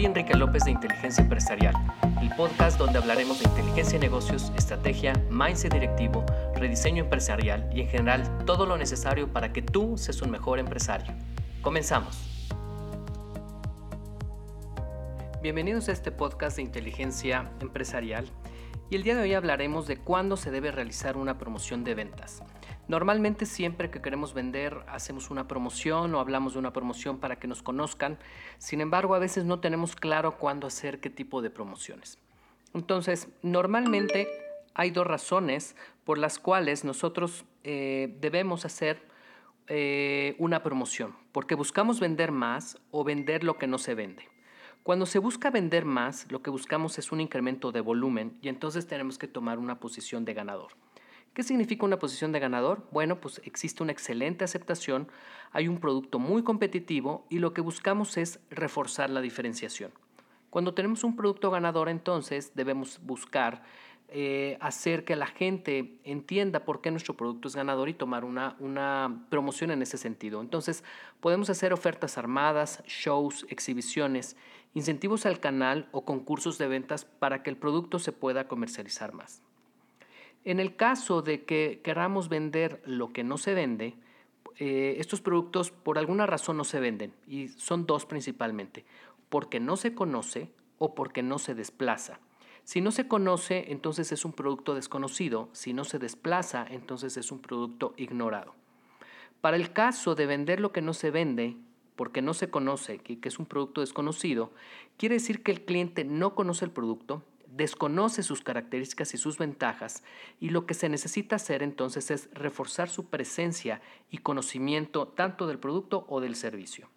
Soy Enrique López de Inteligencia Empresarial, el podcast donde hablaremos de inteligencia de negocios, estrategia, mindset directivo, rediseño empresarial y en general todo lo necesario para que tú seas un mejor empresario. Comenzamos. Bienvenidos a este podcast de inteligencia empresarial y el día de hoy hablaremos de cuándo se debe realizar una promoción de ventas. Normalmente siempre que queremos vender hacemos una promoción o hablamos de una promoción para que nos conozcan. Sin embargo, a veces no tenemos claro cuándo hacer qué tipo de promociones. Entonces, normalmente hay dos razones por las cuales nosotros eh, debemos hacer eh, una promoción. Porque buscamos vender más o vender lo que no se vende. Cuando se busca vender más, lo que buscamos es un incremento de volumen y entonces tenemos que tomar una posición de ganador. ¿Qué significa una posición de ganador? Bueno, pues existe una excelente aceptación, hay un producto muy competitivo y lo que buscamos es reforzar la diferenciación. Cuando tenemos un producto ganador, entonces debemos buscar eh, hacer que la gente entienda por qué nuestro producto es ganador y tomar una, una promoción en ese sentido. Entonces, podemos hacer ofertas armadas, shows, exhibiciones, incentivos al canal o concursos de ventas para que el producto se pueda comercializar más. En el caso de que queramos vender lo que no se vende, eh, estos productos por alguna razón no se venden y son dos principalmente, porque no se conoce o porque no se desplaza. Si no se conoce, entonces es un producto desconocido, si no se desplaza, entonces es un producto ignorado. Para el caso de vender lo que no se vende, porque no se conoce, que es un producto desconocido, quiere decir que el cliente no conoce el producto, desconoce sus características y sus ventajas y lo que se necesita hacer entonces es reforzar su presencia y conocimiento tanto del producto o del servicio.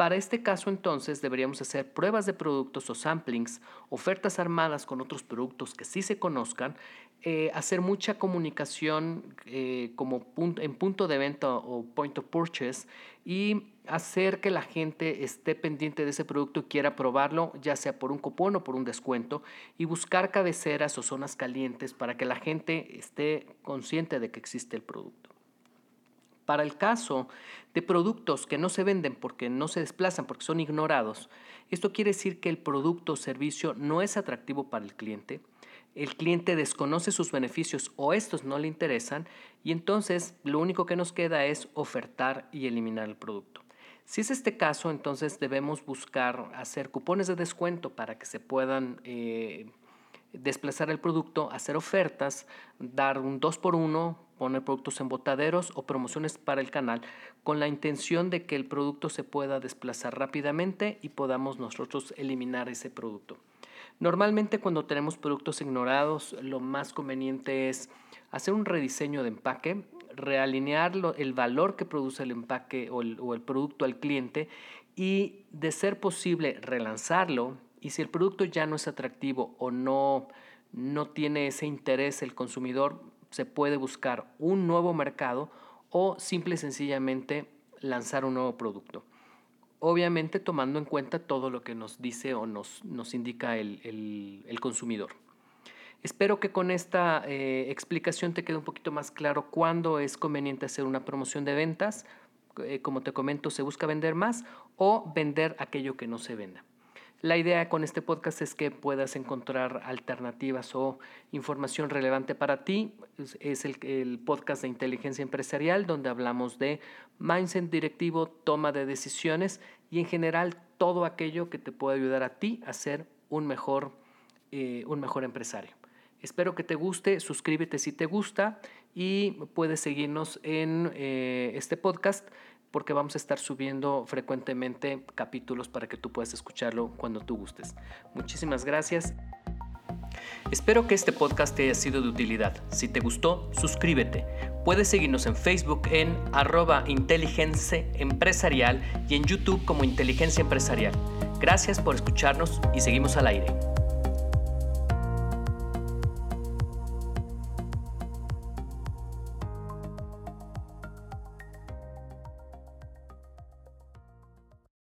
Para este caso entonces deberíamos hacer pruebas de productos o samplings, ofertas armadas con otros productos que sí se conozcan, eh, hacer mucha comunicación eh, como en punto de venta o point of purchase y hacer que la gente esté pendiente de ese producto y quiera probarlo, ya sea por un cupón o por un descuento, y buscar cabeceras o zonas calientes para que la gente esté consciente de que existe el producto. Para el caso de productos que no se venden porque no se desplazan, porque son ignorados, esto quiere decir que el producto o servicio no es atractivo para el cliente, el cliente desconoce sus beneficios o estos no le interesan y entonces lo único que nos queda es ofertar y eliminar el producto. Si es este caso, entonces debemos buscar hacer cupones de descuento para que se puedan eh, desplazar el producto, hacer ofertas, dar un 2 por 1 poner productos en botaderos o promociones para el canal con la intención de que el producto se pueda desplazar rápidamente y podamos nosotros eliminar ese producto. Normalmente cuando tenemos productos ignorados, lo más conveniente es hacer un rediseño de empaque, realinear el valor que produce el empaque o el, o el producto al cliente y de ser posible relanzarlo y si el producto ya no es atractivo o no, no tiene ese interés el consumidor, se puede buscar un nuevo mercado o simple y sencillamente lanzar un nuevo producto. Obviamente tomando en cuenta todo lo que nos dice o nos, nos indica el, consumidor. Espero que con esta eh, explicación te quede un poquito más claro cuándo es conveniente hacer una promoción de ventas. Eh, como te comento, se busca vender más o vender aquello que no se venda. La idea con este podcast es que puedas encontrar alternativas o información relevante para ti. Es el, podcast de inteligencia empresarial donde hablamos de mindset directivo, toma de decisiones y en general todo aquello que te pueda ayudar a ti a ser un mejor, eh, un mejor empresario. Espero que te guste, suscríbete si te gusta y puedes seguirnos en eh, este podcast porque vamos a estar subiendo frecuentemente capítulos para que tú puedas escucharlo cuando tú gustes. Muchísimas gracias. Espero que este podcast te haya sido de utilidad. Si te gustó, suscríbete. Puedes seguirnos en Facebook en arroba inteligencia empresarial y en YouTube como inteligencia empresarial. Gracias por escucharnos y seguimos al aire.